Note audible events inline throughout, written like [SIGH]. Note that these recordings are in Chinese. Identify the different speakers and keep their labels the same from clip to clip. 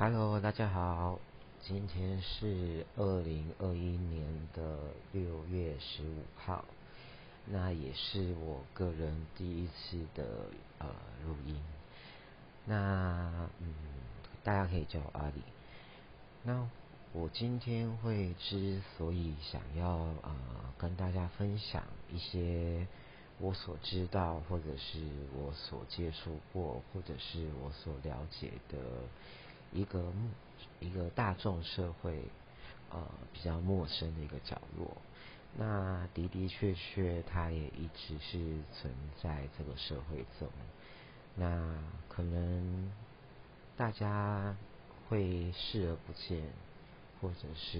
Speaker 1: Hello，大家好，今天是二零二一年的六月十五号，那也是我个人第一次的呃录音。那嗯，大家可以叫我阿里。那我今天会之所以想要呃跟大家分享一些我所知道或者是我所接触过或者是我所了解的。一个一个大众社会呃比较陌生的一个角落，那的的确确它也一直是存在这个社会中，那可能大家会视而不见，或者是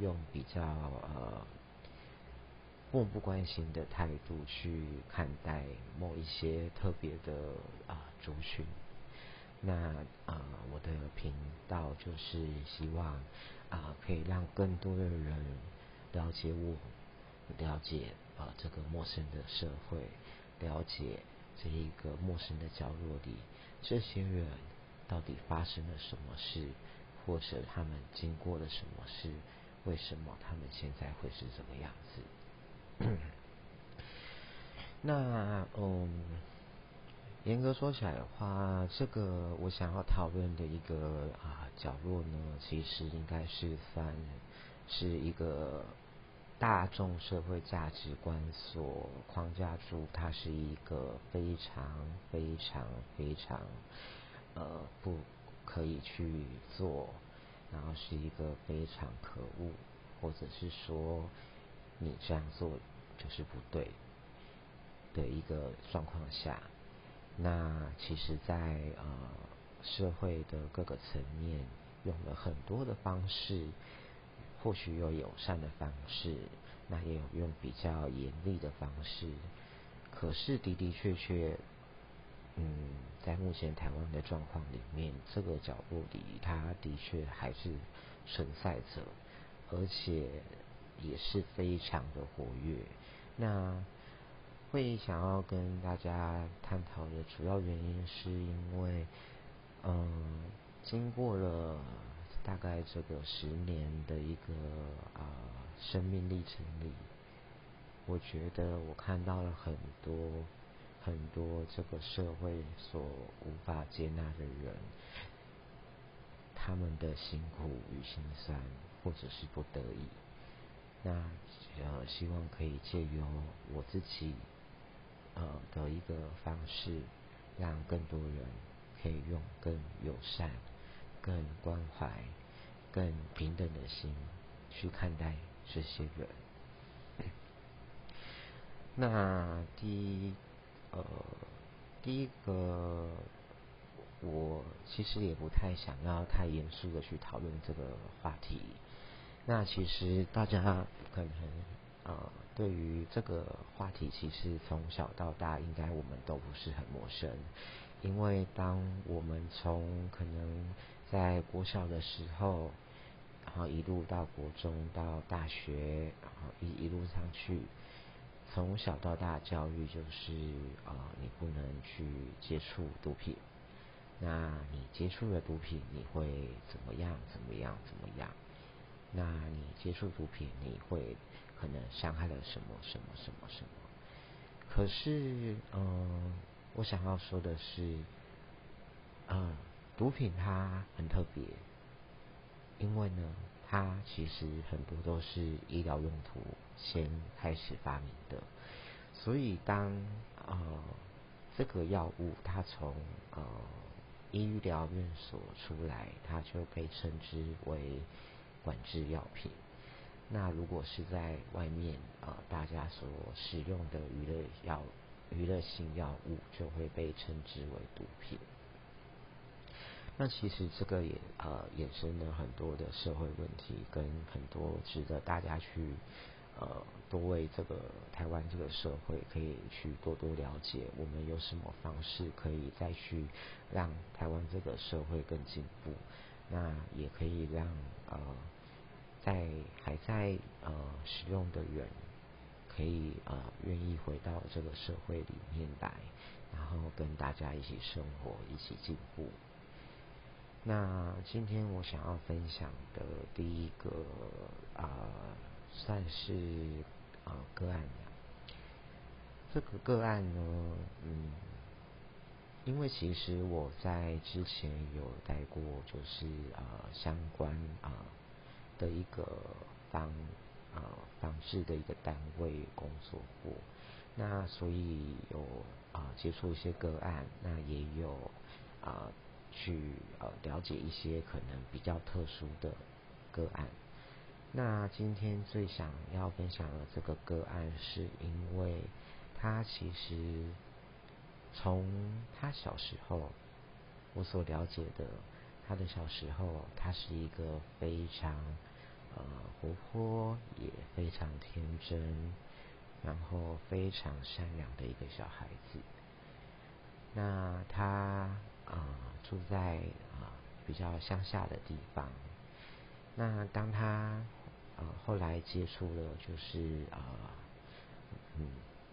Speaker 1: 用比较呃漠不关心的态度去看待某一些特别的啊族群。那啊，我的频道就是希望啊，可以让更多的人了解我，了解啊这个陌生的社会，了解这一个陌生的角落里，这些人到底发生了什么事，或者他们经过了什么事，为什么他们现在会是这个样子？[COUGHS] 那嗯。严格说起来的话，这个我想要讨论的一个啊角落呢，其实应该是算是一个大众社会价值观所框架住，它是一个非常非常非常呃不可以去做，然后是一个非常可恶，或者是说你这样做就是不对的一个状况下。那其实，在呃社会的各个层面，用了很多的方式，或许有友善的方式，那也有用比较严厉的方式。可是的的确确，嗯，在目前台湾的状况里面，这个角落里，它的确还是存在着，而且也是非常的活跃。那会想要跟大家探讨的主要原因，是因为，嗯，经过了大概这个十年的一个啊生命历程里，我觉得我看到了很多很多这个社会所无法接纳的人，他们的辛苦与心酸，或者是不得已，那呃希望可以借由我自己。呃的一个方式，让更多人可以用更友善、更关怀、更平等的心去看待这些人。那第一，呃，第一个，我其实也不太想要太严肃的去讨论这个话题。那其实大家可能。呃，对于这个话题，其实从小到大，应该我们都不是很陌生。因为当我们从可能在国小的时候，然后一路到国中到大学，然后一一路上去，从小到大教育就是啊，你不能去接触毒品。那你接触了毒品，你会怎么样？怎么样？怎么样？那你接触毒品，你会？可能伤害了什么什么什么什么？可是，嗯，我想要说的是，嗯，毒品它很特别，因为呢，它其实很多都是医疗用途先开始发明的，所以当呃这个药物它从呃医疗院所出来，它就被称之为管制药品。那如果是在外面呃，大家所使用的娱乐药、娱乐性药物，就会被称之为毒品。那其实这个也呃衍生了很多的社会问题，跟很多值得大家去呃多为这个台湾这个社会可以去多多了解，我们有什么方式可以再去让台湾这个社会更进步，那也可以让呃。在还在呃使用的人，可以呃愿意回到这个社会里面来，然后跟大家一起生活，一起进步。那今天我想要分享的第一个啊，算是啊个案。这个个案呢，嗯，因为其实我在之前有带过，就是呃相关啊的一个方啊房制的一个单位工作过，那所以有啊接触一些个案，那也有啊。去呃了解一些可能比较特殊的个案。那今天最想要分享的这个个案，是因为他其实从他小时候我所了解的，他的小时候，他是一个非常呃活泼，也非常天真，然后非常善良的一个小孩子。那他。啊，住在啊比较乡下的地方。那当他呃后来接触了，就是啊嗯，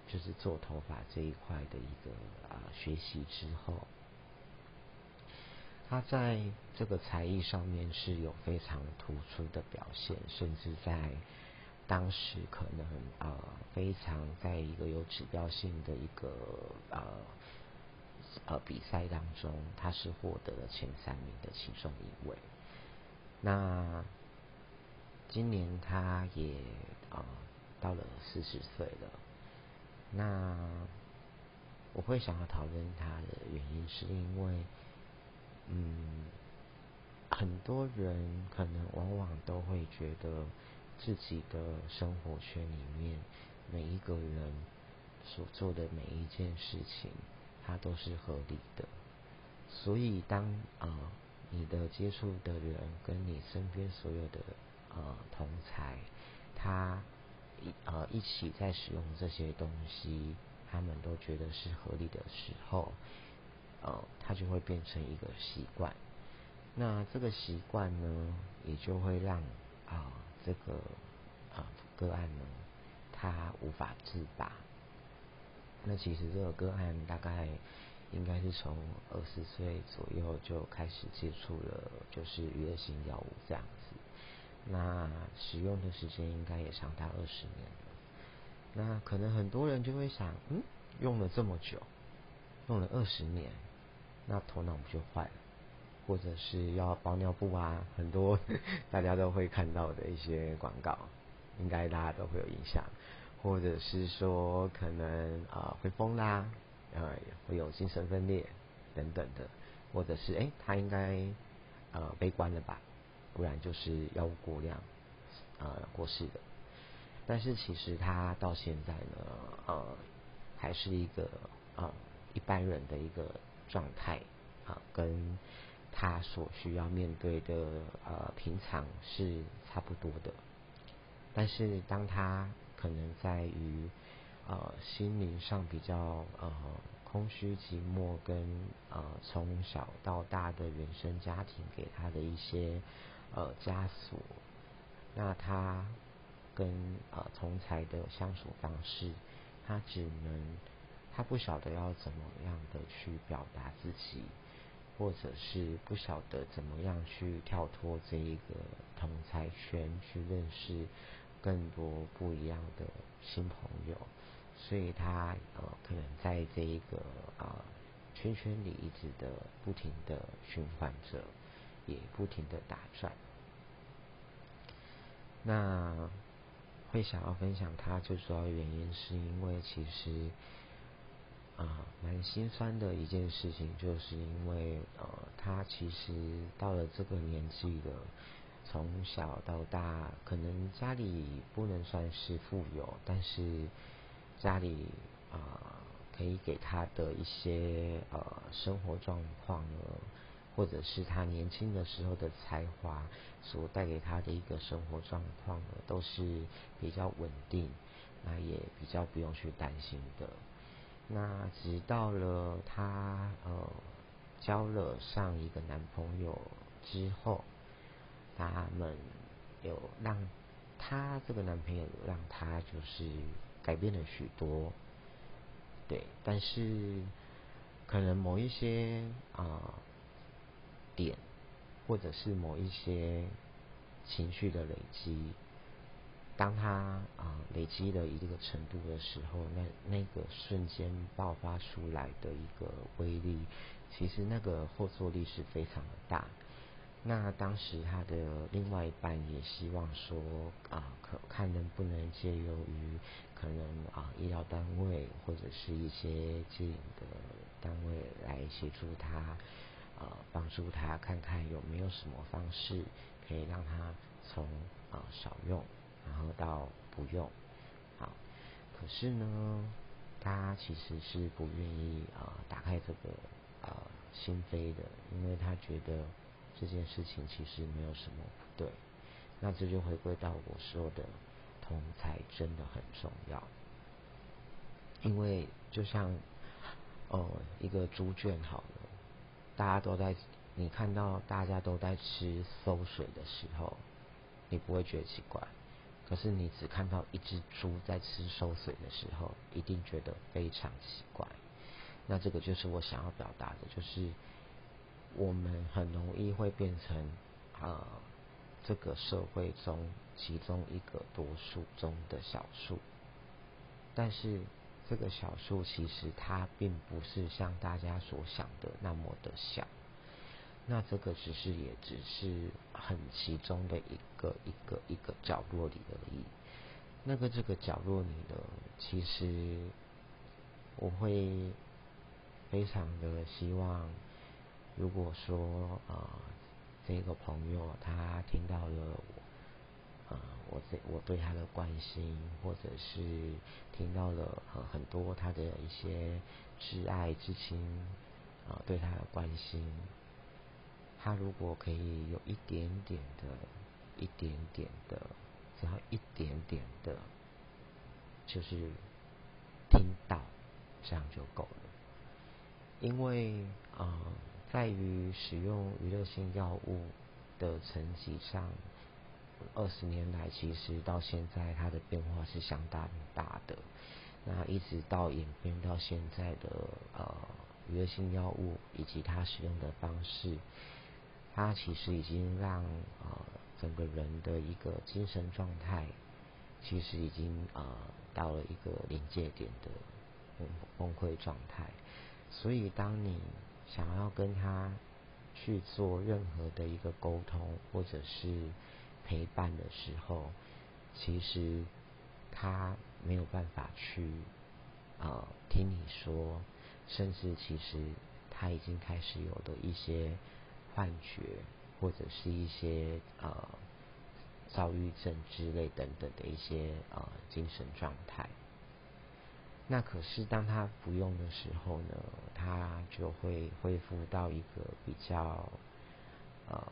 Speaker 1: 就是做头发这一块的一个啊学习之后，他在这个才艺上面是有非常突出的表现，甚至在当时可能啊非常在一个有指标性的一个呃。呃，比赛当中，他是获得了前三名的其中一位。那今年他也啊到了四十岁了。那我会想要讨论他的原因，是因为嗯，很多人可能往往都会觉得自己的生活圈里面每一个人所做的每一件事情。它都是合理的，所以当啊你的接触的人跟你身边所有的呃同才，他一呃一起在使用这些东西，他们都觉得是合理的时候，呃，它就会变成一个习惯。那这个习惯呢，也就会让啊这个啊个案呢，他无法自拔。那其实这个个案大概应该是从二十岁左右就开始接触了，就是娱乐性药物这样子。那使用的时间应该也长达二十年了。那可能很多人就会想，嗯，用了这么久，用了二十年，那头脑不就坏了？或者是要包尿布啊，很多 [LAUGHS] 大家都会看到的一些广告，应该大家都会有印象。或者是说可能啊会疯啦，呃会有精神分裂等等的，或者是哎他应该呃悲观了吧，不然就是药物过量呃过世的。但是其实他到现在呢呃还是一个呃一般人的一个状态啊，跟他所需要面对的呃平常是差不多的。但是当他可能在于呃心灵上比较呃空虚寂寞，跟呃从小到大的原生家庭给他的一些呃枷锁，那他跟呃同才的相处方式，他只能他不晓得要怎么样的去表达自己，或者是不晓得怎么样去跳脱这一个同才圈去认识。更多不一样的新朋友，所以他呃可能在这一个啊圈圈里一直的不停的循环着，也不停的打转。那会想要分享他最主要原因，是因为其实啊蛮心酸的一件事情，就是因为呃他其实到了这个年纪了。从小到大，可能家里不能算是富有，但是家里啊可以给他的一些呃生活状况呢，或者是他年轻的时候的才华所带给他的一个生活状况呢，都是比较稳定，那也比较不用去担心的。那直到了她呃交了上一个男朋友之后。他们有让她这个男朋友让她就是改变了许多，对，但是可能某一些啊点或者是某一些情绪的累积，当他啊累积的一个程度的时候，那那个瞬间爆发出来的一个威力，其实那个后坐力是非常的大。那当时他的另外一半也希望说啊，可看能不能借由于可能啊医疗单位或者是一些接引的单位来协助他，呃帮助他看看有没有什么方式可以让他从啊少用然后到不用，好，可是呢，他其实是不愿意啊打开这个啊心扉的，因为他觉得。这件事情其实没有什么不对，那这就回归到我说的，同才真的很重要。因为就像，呃，一个猪圈好了，大家都在，你看到大家都在吃馊水的时候，你不会觉得奇怪。可是你只看到一只猪在吃受损的时候，一定觉得非常奇怪。那这个就是我想要表达的，就是。我们很容易会变成呃这个社会中其中一个多数中的小数，但是这个小数其实它并不是像大家所想的那么的小，那这个只是也只是很其中的一个一个一个角落里而已。那个这个角落里的，其实我会非常的希望。如果说呃这个朋友他听到了呃我这我对他的关心，或者是听到了呃很多他的一些挚爱之情啊对他的关心，他如果可以有一点点的、一点点的，只要一点点的，就是听到这样就够了，因为啊。在于使用娱乐性药物的层级上，二十年来其实到现在它的变化是相当大的。那一直到演变到现在的呃娱乐性药物以及它使用的方式，它其实已经让呃整个人的一个精神状态，其实已经呃到了一个临界点的崩崩溃状态。所以当你想要跟他去做任何的一个沟通或者是陪伴的时候，其实他没有办法去呃听你说，甚至其实他已经开始有的一些幻觉或者是一些呃躁郁症之类等等的一些呃精神状态。那可是当他不用的时候呢，他就会恢复到一个比较，呃，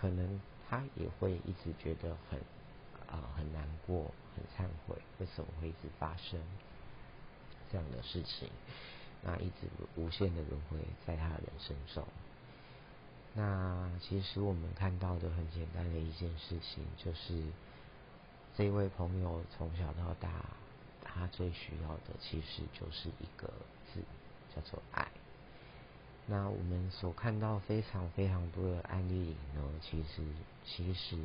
Speaker 1: 可能他也会一直觉得很，啊，很难过，很忏悔，为什么会一直发生这样的事情？那一直无限的轮回在他的人生中。那其实我们看到的很简单的一件事情，就是这位朋友从小到大。他最需要的其实就是一个字，叫做爱。那我们所看到非常非常多的案例里呢，其实其实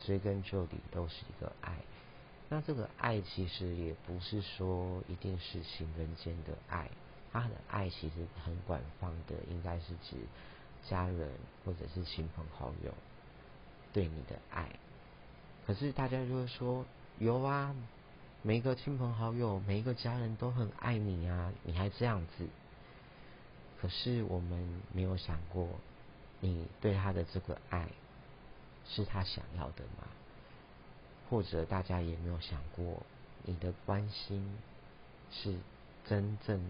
Speaker 1: 追根究底都是一个爱。那这个爱其实也不是说一定是情人间的爱，他的爱其实很广泛的，应该是指家人或者是亲朋好友对你的爱。可是大家就会说有啊。每一个亲朋好友，每一个家人都很爱你啊，你还这样子。可是我们没有想过，你对他的这个爱是他想要的吗？或者大家也没有想过，你的关心是真正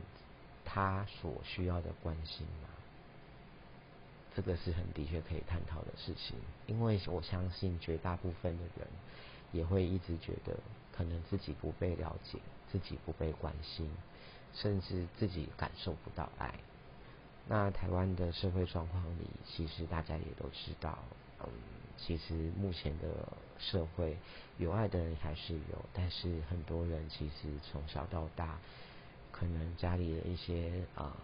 Speaker 1: 他所需要的关心吗？这个是很的确可以探讨的事情，因为我相信绝大部分的人也会一直觉得。可能自己不被了解，自己不被关心，甚至自己感受不到爱。那台湾的社会状况里，其实大家也都知道，嗯，其实目前的社会有爱的人还是有，但是很多人其实从小到大，可能家里的一些啊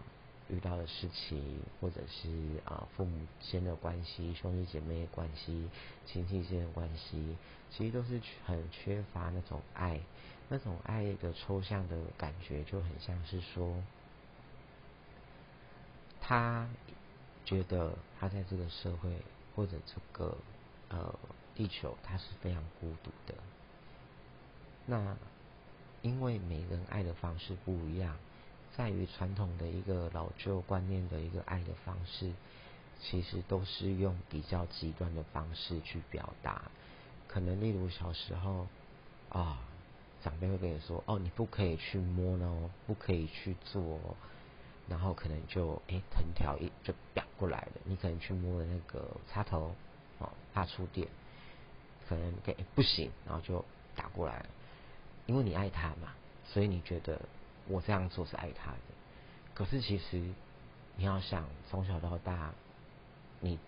Speaker 1: 遇到的事情，或者是啊父母间的关系、兄弟姐妹的关系、亲戚间的关系，其实都是很缺乏那种爱，那种爱的抽象的感觉，就很像是说，他觉得他在这个社会或者这个呃地球，他是非常孤独的。那因为每个人爱的方式不一样。在于传统的一个老旧观念的一个爱的方式，其实都是用比较极端的方式去表达。可能例如小时候啊，长辈会跟你说：“哦，你不可以去摸哦，不可以去做。”然后可能就哎藤条一就表过来了。你可能去摸了那个插头哦，怕触电，可能给不行，然后就打过来了。因为你爱他嘛，所以你觉得。我这样做是爱他的，可是其实你要想从小到大，你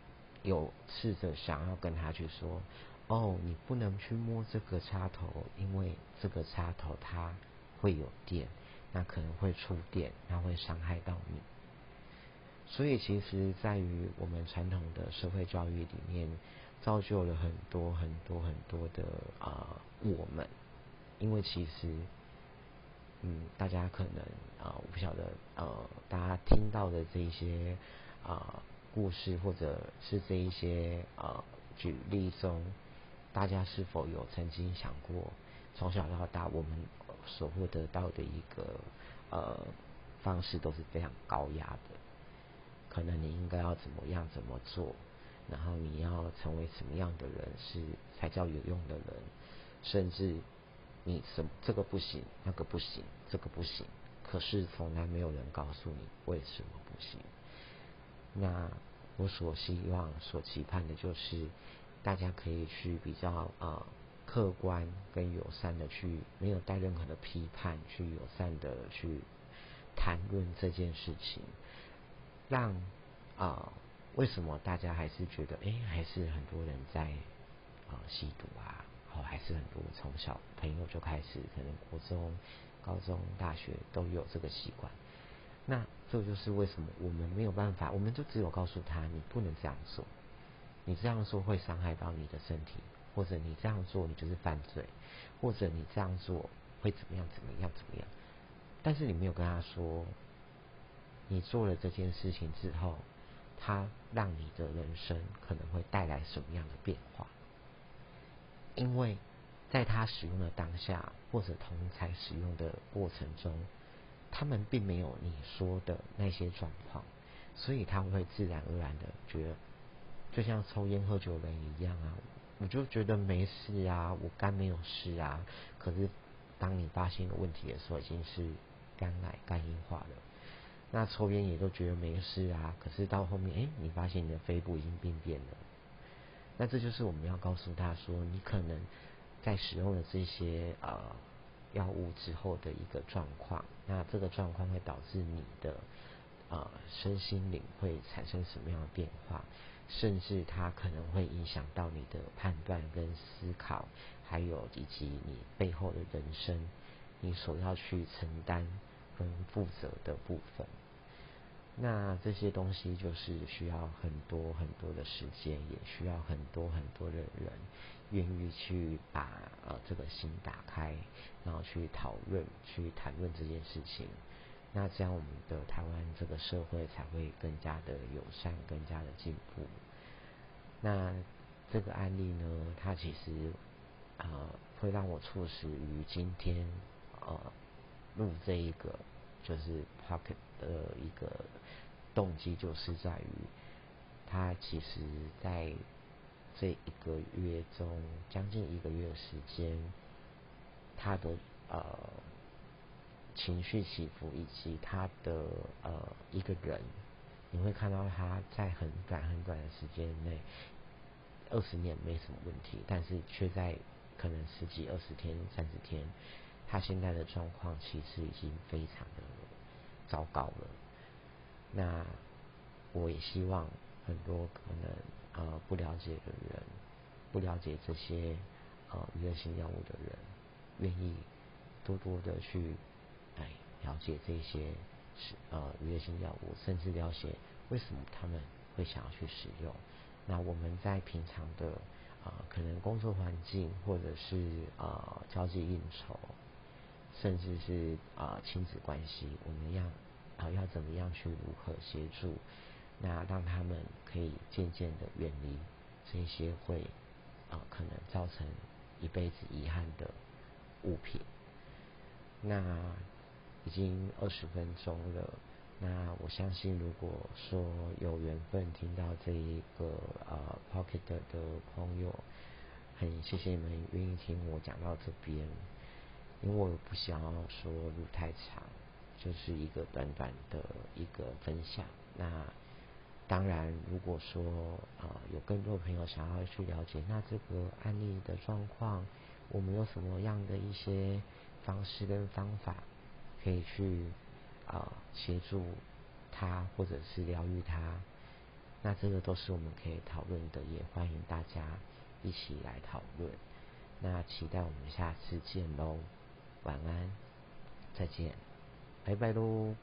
Speaker 1: 有试着想要跟他去说，哦，你不能去摸这个插头，因为这个插头它会有电，那可能会触电，那会伤害到你。所以其实在于我们传统的社会教育里面，造就了很多很多很多的啊我们，因为其实。嗯，大家可能啊，我不晓得呃，大家听到的这一些啊故事，或者是这一些呃举例中，大家是否有曾经想过，从小到大我们所获得到的一个呃方式都是非常高压的，可能你应该要怎么样怎么做，然后你要成为什么样的人是才叫有用的人，甚至。你什这个不行，那个不行，这个不行，可是从来没有人告诉你为什么不行。那我所希望、所期盼的就是，大家可以去比较呃客观跟友善的去，没有带任何的批判，去友善的去谈论这件事情，让啊为什么大家还是觉得哎，还是很多人在啊吸毒啊？哦，还是很多从小朋友就开始，可能国中、高中、大学都有这个习惯。那这就是为什么我们没有办法，我们就只有告诉他，你不能这样做，你这样做会伤害到你的身体，或者你这样做你就是犯罪，或者你这样做会怎么样怎么样怎么样。但是你没有跟他说，你做了这件事情之后，它让你的人生可能会带来什么样的变化。因为在他使用的当下，或者同才使用的过程中，他们并没有你说的那些状况，所以他会自然而然的觉得，就像抽烟喝酒人一样啊，我就觉得没事啊，我肝没有事啊。可是当你发现有问题的时候，已经是肝癌肝硬化了。那抽烟也都觉得没事啊，可是到后面，哎，你发现你的肺部已经病变了。那这就是我们要告诉他说，你可能在使用了这些呃药物之后的一个状况，那这个状况会导致你的呃身心灵会产生什么样的变化，甚至它可能会影响到你的判断跟思考，还有以及你背后的人生，你所要去承担跟负责的部分。那这些东西就是需要很多很多的时间，也需要很多很多的人愿意去把呃这个心打开，然后去讨论、去谈论这件事情。那这样我们的台湾这个社会才会更加的友善、更加的进步。那这个案例呢，它其实呃会让我促使于今天呃录这一个就是 Pocket 的一个。动机就是在于，他其实在这一个月中，将近一个月的时间，他的呃情绪起伏以及他的呃一个人，你会看到他在很短很短的时间内，二十年没什么问题，但是却在可能十几二十天、三十天，他现在的状况其实已经非常的糟糕了。那我也希望很多可能呃不了解的人，不了解这些呃娱乐性药物的人，愿意多多的去哎了解这些是呃娱乐性药物，甚至了解为什么他们会想要去使用。那我们在平常的啊可能工作环境或者是啊交际应酬，甚至是啊亲子关系，我们要啊要怎么样去如何协助，那让他们可以渐渐的远离这些会啊可能造成一辈子遗憾的物品。那已经二十分钟了。那我相信，如果说有缘分听到这一个呃 Pocket 的朋友，很谢谢你们愿意听我讲到这边，因为我不想要说录太长，就是一个短短的一个分享。那当然，如果说呃有更多朋友想要去了解，那这个案例的状况，我们有什么样的一些方式跟方法，可以去。啊，协助他或者是疗愈他，那这个都是我们可以讨论的，也欢迎大家一起来讨论。那期待我们下次见喽，晚安，再见，拜拜喽。